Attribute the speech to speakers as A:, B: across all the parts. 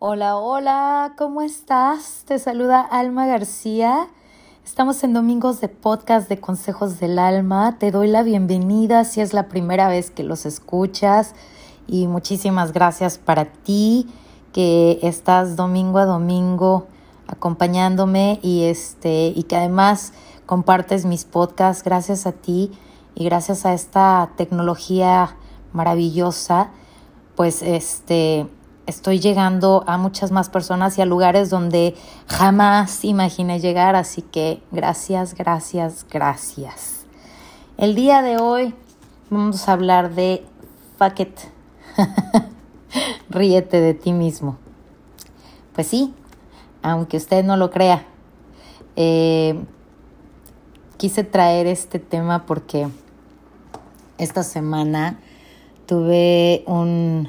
A: Hola, hola, ¿cómo estás? Te saluda Alma García. Estamos en Domingos de Podcast de Consejos del Alma. Te doy la bienvenida si es la primera vez que los escuchas y muchísimas gracias para ti que estás domingo a domingo acompañándome y este y que además compartes mis podcasts gracias a ti y gracias a esta tecnología maravillosa, pues este estoy llegando a muchas más personas y a lugares donde jamás imaginé llegar, así que gracias, gracias, gracias. El día de hoy vamos a hablar de fuck it. Ríete de ti mismo. Pues sí, aunque usted no lo crea, eh, quise traer este tema porque esta semana tuve un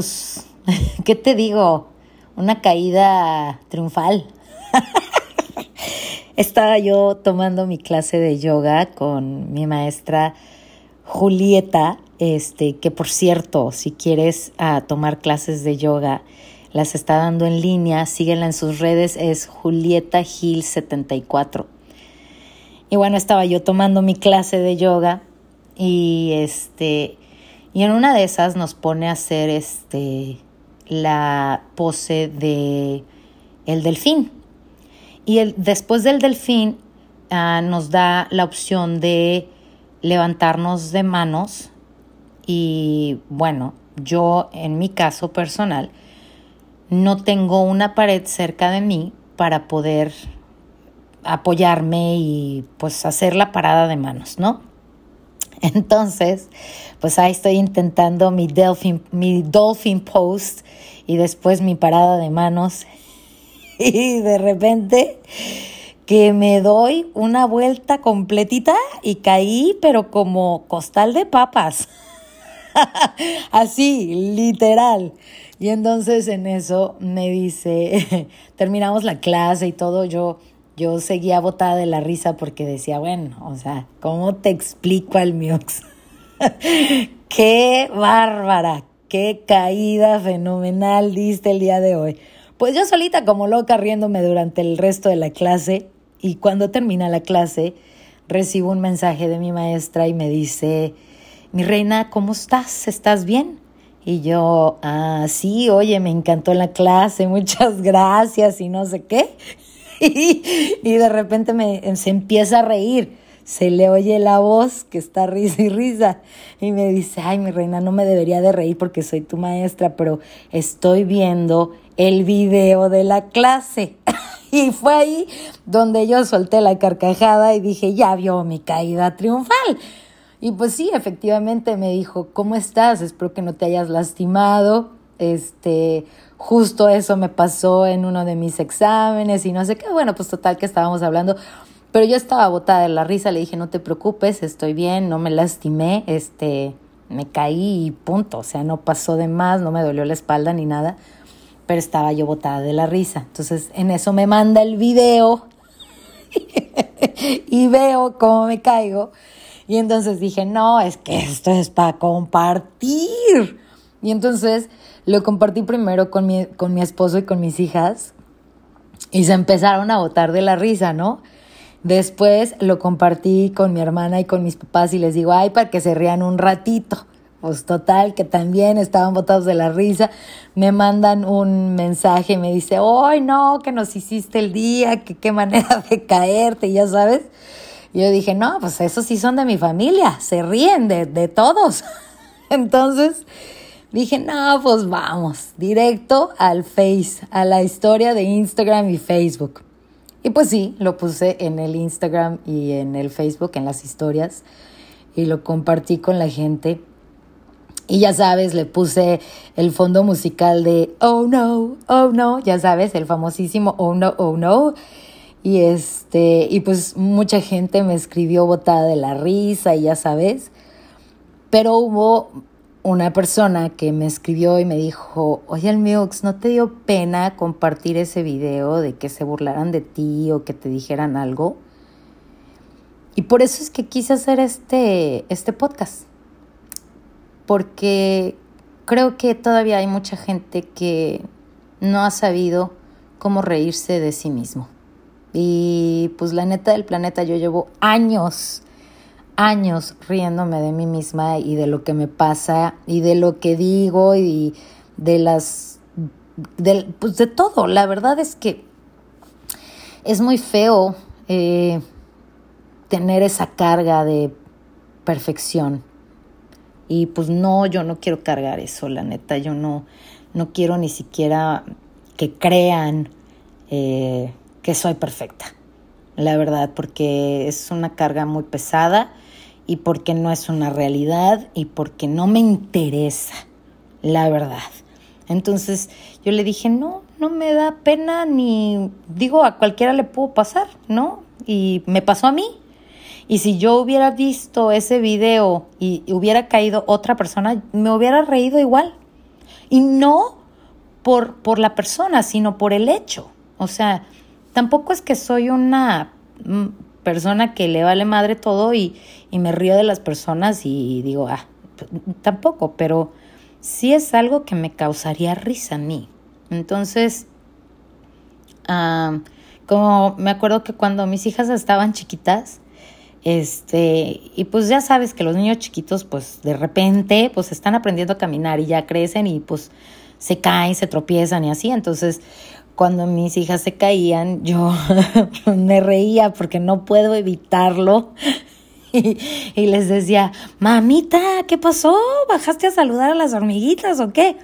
A: pues, ¿qué te digo? Una caída triunfal. Estaba yo tomando mi clase de yoga con mi maestra Julieta, este, que por cierto, si quieres ah, tomar clases de yoga, las está dando en línea, síguela en sus redes, es Julieta Gil 74. Y bueno, estaba yo tomando mi clase de yoga y este y en una de esas nos pone a hacer este la pose de el delfín. Y el, después del delfín ah, nos da la opción de levantarnos de manos. Y bueno, yo en mi caso personal no tengo una pared cerca de mí para poder apoyarme y pues hacer la parada de manos, ¿no? Entonces, pues ahí estoy intentando mi dolphin, mi dolphin post y después mi parada de manos. Y de repente que me doy una vuelta completita y caí, pero como costal de papas. Así, literal. Y entonces en eso me dice, terminamos la clase y todo, yo yo seguía botada de la risa porque decía, bueno, o sea, ¿cómo te explico al Miox? qué bárbara, qué caída fenomenal diste el día de hoy. Pues yo solita como loca riéndome durante el resto de la clase y cuando termina la clase recibo un mensaje de mi maestra y me dice, mi reina, ¿cómo estás? ¿Estás bien? Y yo, ah, sí, oye, me encantó la clase, muchas gracias y no sé qué. y, de repente se empieza a reír. Se le oye la voz que está risa y risa. Y me dice, ay, mi reina, no me debería de reír porque soy tu maestra, pero estoy viendo el video de la clase. y fue ahí donde yo solté la carcajada y dije, ya vio mi caída triunfal. Y pues sí, efectivamente me dijo, ¿cómo estás? Espero que no te hayas lastimado. Este, justo eso me pasó en uno de mis exámenes y no sé qué, bueno, pues total que estábamos hablando, pero yo estaba botada de la risa, le dije, no te preocupes, estoy bien, no me lastimé, este, me caí y punto, o sea, no pasó de más, no me dolió la espalda ni nada, pero estaba yo botada de la risa. Entonces, en eso me manda el video y veo cómo me caigo. Y entonces dije, no, es que esto es para compartir. Y entonces lo compartí primero con mi, con mi esposo y con mis hijas y se empezaron a botar de la risa, ¿no? Después lo compartí con mi hermana y con mis papás y les digo, ay, para que se rían un ratito. Pues total, que también estaban botados de la risa. Me mandan un mensaje me dice, ¡ay, no! Que nos hiciste el día, que qué manera de caerte, ya sabes. Y yo dije, no, pues esos sí son de mi familia, se ríen de, de todos. Entonces, Dije, no, pues vamos, directo al Face, a la historia de Instagram y Facebook. Y pues sí, lo puse en el Instagram y en el Facebook, en las historias, y lo compartí con la gente. Y ya sabes, le puse el fondo musical de Oh no, oh no, ya sabes, el famosísimo Oh no, oh no. Y este, y pues mucha gente me escribió botada de la risa y ya sabes. Pero hubo una persona que me escribió y me dijo, oye, el Mux, ¿no te dio pena compartir ese video de que se burlaran de ti o que te dijeran algo? Y por eso es que quise hacer este, este podcast. Porque creo que todavía hay mucha gente que no ha sabido cómo reírse de sí mismo. Y pues la neta del planeta, yo llevo años, años riéndome de mí misma y de lo que me pasa y de lo que digo y de las, de, pues de todo. La verdad es que es muy feo eh, tener esa carga de perfección. Y pues no, yo no quiero cargar eso, la neta, yo no, no quiero ni siquiera que crean eh, que soy perfecta, la verdad, porque es una carga muy pesada y porque no es una realidad y porque no me interesa, la verdad. Entonces yo le dije, no, no me da pena ni digo, a cualquiera le puedo pasar, ¿no? Y me pasó a mí. Y si yo hubiera visto ese video y hubiera caído otra persona, me hubiera reído igual. Y no por, por la persona, sino por el hecho. O sea, tampoco es que soy una mm, persona que le vale madre todo y, y me río de las personas y digo, ah, tampoco, pero sí es algo que me causaría risa a mí. Entonces, como me acuerdo que cuando mis hijas estaban chiquitas, este, y pues ya sabes que los niños chiquitos, pues de repente, pues están aprendiendo a caminar y ya crecen y pues se caen, se tropiezan y así. Entonces, cuando mis hijas se caían, yo me reía porque no puedo evitarlo. Y, les decía, mamita, ¿qué pasó? ¿Bajaste a saludar a las hormiguitas o qué?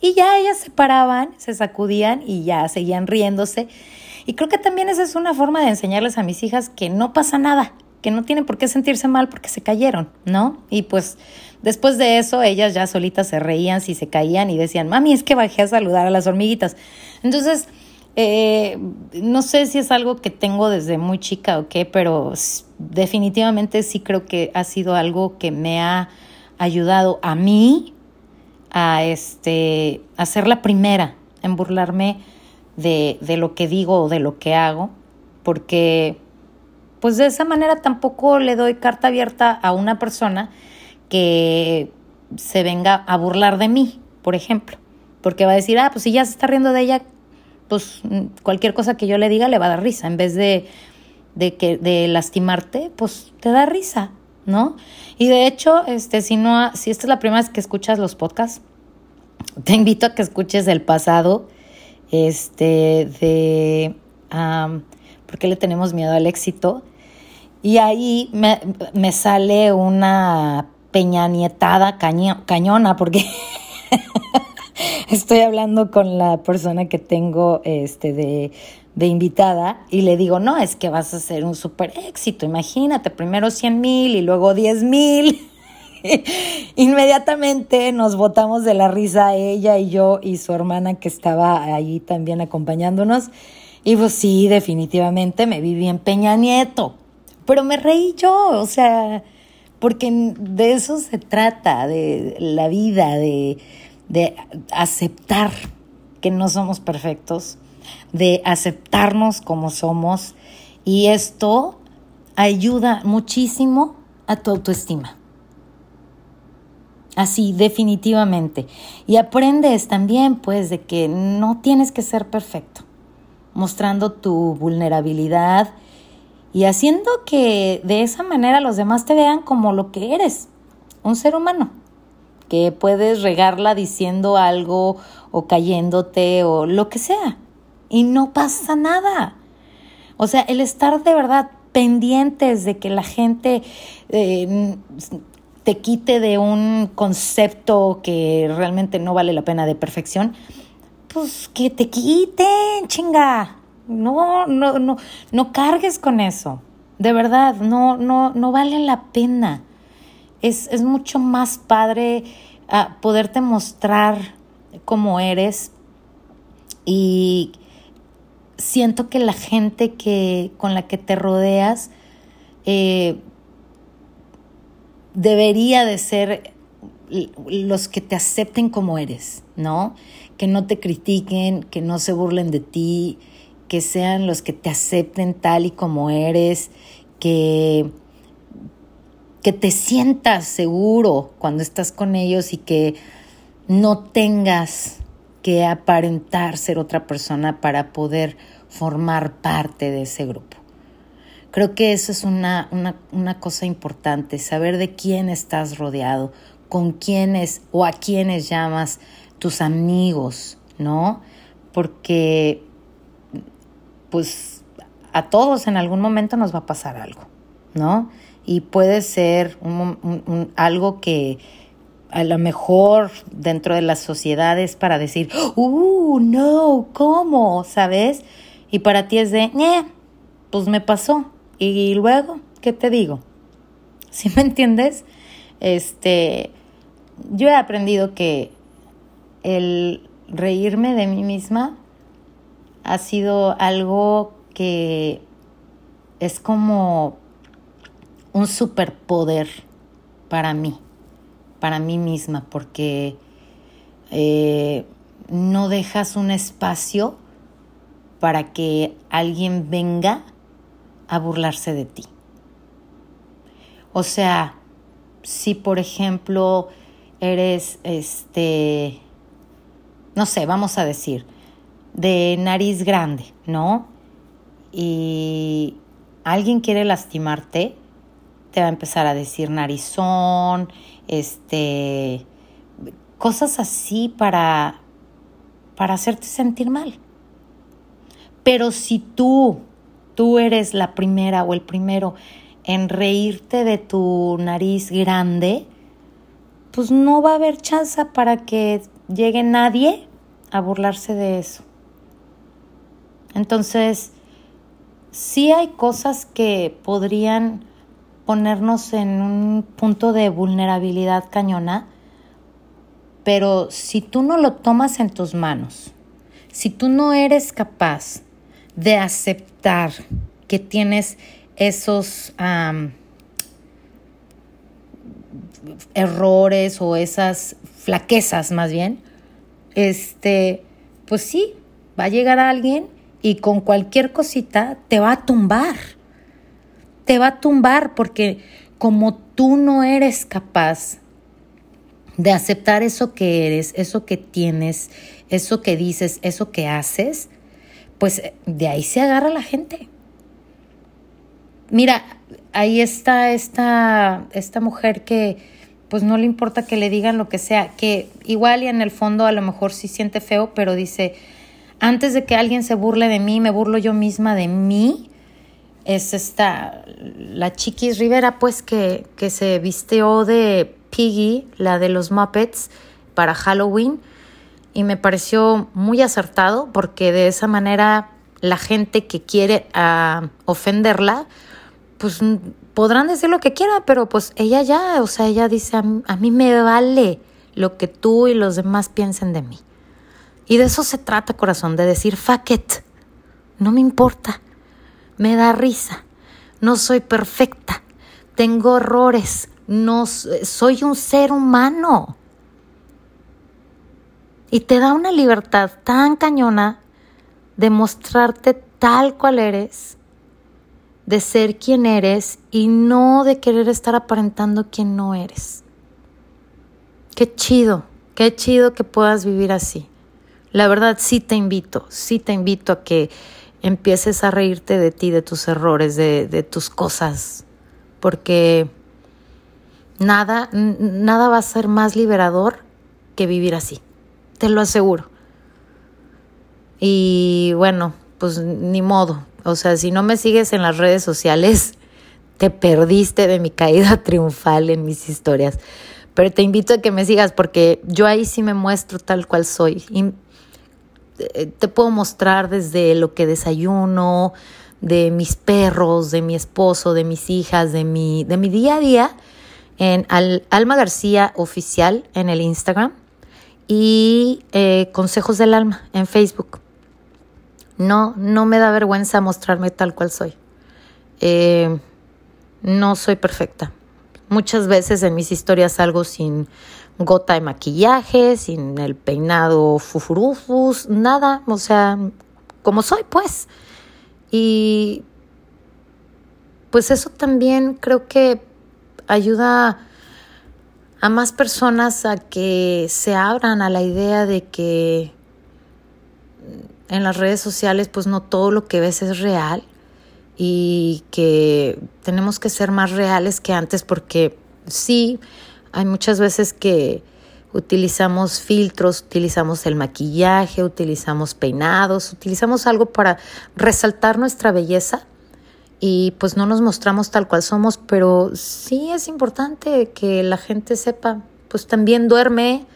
A: Y ya ellas se paraban, se sacudían y ya seguían riéndose. Y creo que también esa es una forma de enseñarles a mis hijas que no pasa nada, que no tienen por qué sentirse mal porque se cayeron, ¿no? Y pues después de eso ellas ya solitas se reían si se caían y decían, mami, es que bajé a saludar a las hormiguitas. Entonces, eh, no sé si es algo que tengo desde muy chica o qué, pero definitivamente sí creo que ha sido algo que me ha ayudado a mí a, este, ser la primera en burlarme de, de lo que digo o de lo que hago, porque pues de esa manera tampoco le doy carta abierta a una persona que se venga a burlar de mí, por ejemplo, porque va a decir, ah, pues si ya se está riendo de ella, pues cualquier cosa que yo le diga le va a dar risa, en vez de, de, que, de lastimarte, pues te da risa, ¿no? Y de hecho, este, si, no, si esta es la primera vez que escuchas los podcasts, te invito a que escuches el pasado, este, de ¿por qué le tenemos miedo al éxito? Y ahí me, me sale una peñanietada cañona, porque estoy hablando con la persona que tengo este, de, de invitada y le digo, no, es que vas a ser un súper éxito, imagínate, primero 100 mil y luego 10 mil. Inmediatamente nos botamos de la risa ella y yo y su hermana que estaba ahí también acompañándonos. Y pues sí, definitivamente me vi bien Peña Nieto pero me reí yo, o sea, porque de eso se trata, de la vida, de, de aceptar que no somos perfectos, de aceptarnos como somos y esto ayuda muchísimo a tu autoestima. Así, definitivamente. Y aprendes también, pues, de que no tienes que ser perfecto, mostrando tu vulnerabilidad y haciendo que de esa manera los demás te vean como lo que eres, un ser humano, que puedes regarla diciendo algo o cayéndote o lo que sea, y no pasa nada. O sea, el estar de verdad pendientes de que la gente eh, te quite de un concepto que realmente no vale la pena de perfección, pues que te quiten, chinga. No, no, no, no cargues con eso. De verdad, no, no, no vale la pena. Es, es mucho más padre ah, poderte mostrar cómo eres y siento que la gente que, con la que te rodeas eh, debería de ser los que te acepten como eres, ¿no? Que no te critiquen, que no se burlen de ti, que sean los que te acepten tal y como eres, que, que te sientas seguro cuando estás con ellos y que no tengas que aparentar ser otra persona para poder formar parte de ese grupo. Creo que eso es una, una, cosa importante, saber de quién estás rodeado, con quiénes o a quiénes llamas tus amigos, ¿no? Porque pues a todos en algún momento nos va a pasar algo, ¿no? Y puede ser algo que a lo mejor dentro de las sociedades para decir, uh, no, ¿cómo? ¿Sabes? Y para ti es de, eh, pues me pasó. Y luego, ¿qué te digo? ¿Sí me entiendes? Este, yo he aprendido que el reírme de mí misma ha sido algo que es como un superpoder para mí, para mí misma, porque eh, no dejas un espacio para que alguien venga a burlarse de ti. O sea, si por ejemplo eres, este, no sé, vamos a decir, de nariz grande, ¿no? Y alguien quiere lastimarte, te va a empezar a decir narizón, este, cosas así para, para hacerte sentir mal. Pero si tú tú eres la primera o el primero en reírte de tu nariz grande, pues no va a haber chance para que llegue nadie a burlarse de eso. Entonces, sí hay cosas que podrían ponernos en un punto de vulnerabilidad cañona, pero si tú no lo tomas en tus manos, si tú no eres capaz de aceptar que tienes esos errores o esas flaquezas más bien, este, pues sí, va a llegar alguien y con cualquier cosita te va a tumbar. Te va a tumbar porque como tú no eres capaz de aceptar eso que eres, eso que tienes, eso que dices, eso que haces, pues de ahí se agarra la gente. Mira, ahí está esta, esta mujer que pues no le importa que le digan lo que sea, que igual y en el fondo a lo mejor sí siente feo, pero dice, antes de que alguien se burle de mí, me burlo yo misma de mí. Es esta, la Chiquis Rivera, pues que, que se visteó de Piggy, la de los Muppets, para Halloween y me pareció muy acertado porque de esa manera la gente que quiere ah, ofenderla, pues podrán decir lo que quiera, pero pues ella ya, o sea, ella dice, a, mí me vale lo que tú y los demás piensen de mí. Y de eso se trata, corazón, de decir, fuck it, no me importa, me da risa, no soy perfecta, tengo errores, no soy un ser humano. Y te da una libertad tan cañona de mostrarte tal cual eres, de ser quien eres y no de querer estar aparentando quien no eres. Qué chido, qué chido que puedas vivir así. La verdad sí te invito, sí te invito a que empieces a reírte de ti, de tus errores, de, de tus cosas, porque nada, nada va a ser más liberador que vivir así te lo aseguro. Y bueno, pues ni modo. O sea, si no me sigues en las redes sociales, te perdiste de mi caída triunfal en mis historias. Pero te invito a que me sigas porque yo ahí sí me muestro tal cual soy. Te puedo mostrar desde lo que desayuno, de mis perros, de mi esposo, de mis hijas, de mi, de mi día a día en Alma García Oficial en el Instagram y eh, Consejos del Alma en Facebook. No, no me da vergüenza mostrarme tal cual soy. Eh, no soy perfecta. Muchas veces en mis historias salgo sin gota de maquillaje, sin el peinado fufurufus, nada, o sea, como soy, pues. Y pues eso también creo que ayuda a más personas a que se abran a la idea de que en las redes sociales pues no todo lo que ves es real y que tenemos que ser más reales que antes porque sí, hay muchas veces que utilizamos filtros, utilizamos el maquillaje, utilizamos peinados, utilizamos algo para resaltar nuestra belleza y pues no nos mostramos tal cual somos, pero sí es importante que la gente sepa, pues también duerme,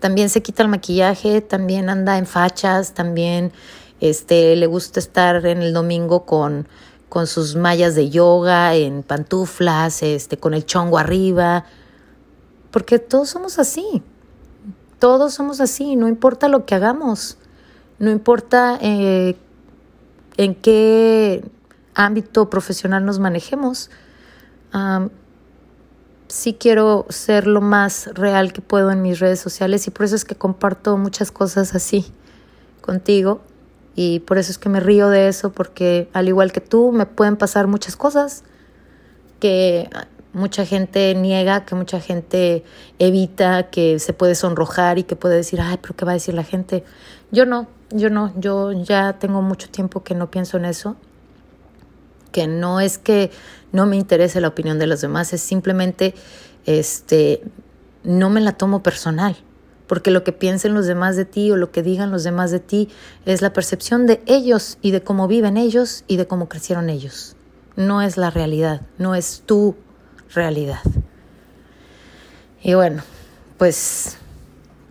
A: también se quita el maquillaje, también anda en fachas, también este le gusta estar en el domingo con con sus mallas de yoga, en pantuflas, este con el chongo arriba, porque todos somos así. Todos somos así, no importa lo que hagamos, no importa eh, en qué ámbito profesional nos manejemos. sí quiero ser lo más real que puedo en mis redes sociales y por eso es que comparto muchas cosas así contigo y por eso es que me río de eso porque al igual que tú me pueden pasar muchas cosas que mucha gente niega, que mucha gente evita, que se puede sonrojar y que puede decir, ay, pero ¿qué va a decir la gente? Yo no, yo no, yo ya tengo mucho tiempo que no pienso en eso que no es que no me interese la opinión de los demás, es simplemente este no me la tomo personal, porque lo que piensen los demás de ti o lo que digan los demás de ti es la percepción de ellos y de cómo viven ellos y de cómo crecieron ellos. No es la realidad, no es tu realidad. Y bueno, pues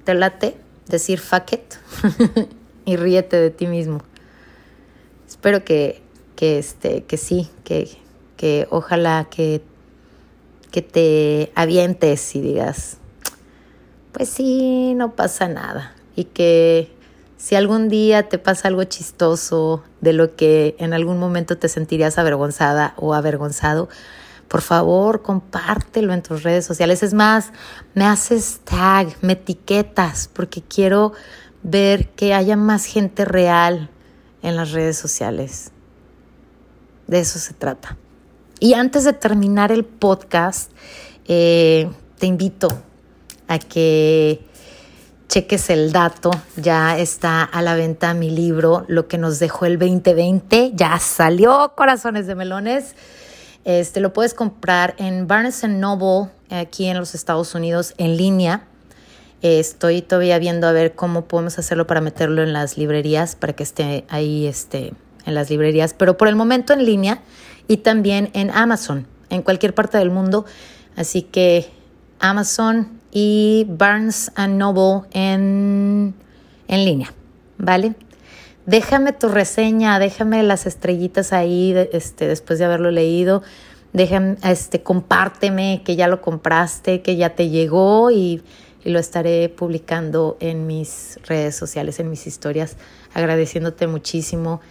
A: te late decir fuck it y ríete de ti mismo. Espero que que, este, que sí, que, que ojalá que, que te avientes y digas, pues sí, no pasa nada. Y que si algún día te pasa algo chistoso de lo que en algún momento te sentirías avergonzada o avergonzado, por favor, compártelo en tus redes sociales. Es más, me haces tag, me etiquetas, porque quiero ver que haya más gente real en las redes sociales. De eso se trata. Y antes de terminar el podcast, eh, te invito a que cheques el dato. Ya está a la venta mi libro, Lo que nos dejó el 2020. Ya salió, Corazones de Melones. Este lo puedes comprar en Barnes Noble, aquí en los Estados Unidos, en línea. estoy todavía viendo a ver cómo podemos hacerlo para meterlo en las librerías, para que esté ahí este, en las librerías, pero por el momento en línea y también en Amazon, en cualquier parte del mundo. Así que Amazon y Barnes Noble en, en línea, ¿vale? Déjame tu reseña, déjame las estrellitas ahí este, después de haberlo leído. Déjame, este, compárteme que ya lo compraste, que ya te llegó y, y lo estaré publicando en mis redes sociales, en mis historias, agradeciéndote muchísimo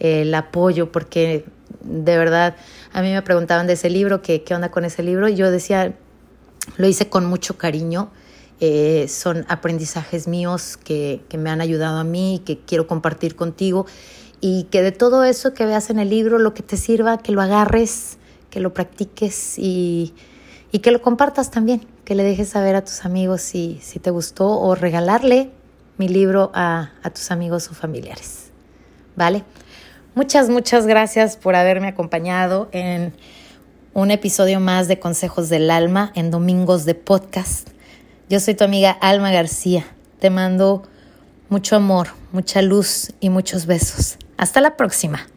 A: el apoyo, porque de verdad a mí me preguntaban de ese libro, que, qué onda con ese libro, y yo decía, lo hice con mucho cariño. Eh, son aprendizajes míos que, que, me han ayudado a mí, que quiero compartir contigo y que de todo eso que veas en el libro, lo que te sirva, que lo agarres, que lo practiques y, y que lo compartas también, que le dejes saber a tus amigos si, si te gustó o regalarle mi libro a, a tus amigos o familiares. ¿Vale? Muchas, muchas gracias por haberme acompañado en un episodio más de Consejos del Alma en Domingos de Podcast. Yo soy tu amiga Alma García. Te mando mucho amor, mucha luz y muchos besos. Hasta la próxima.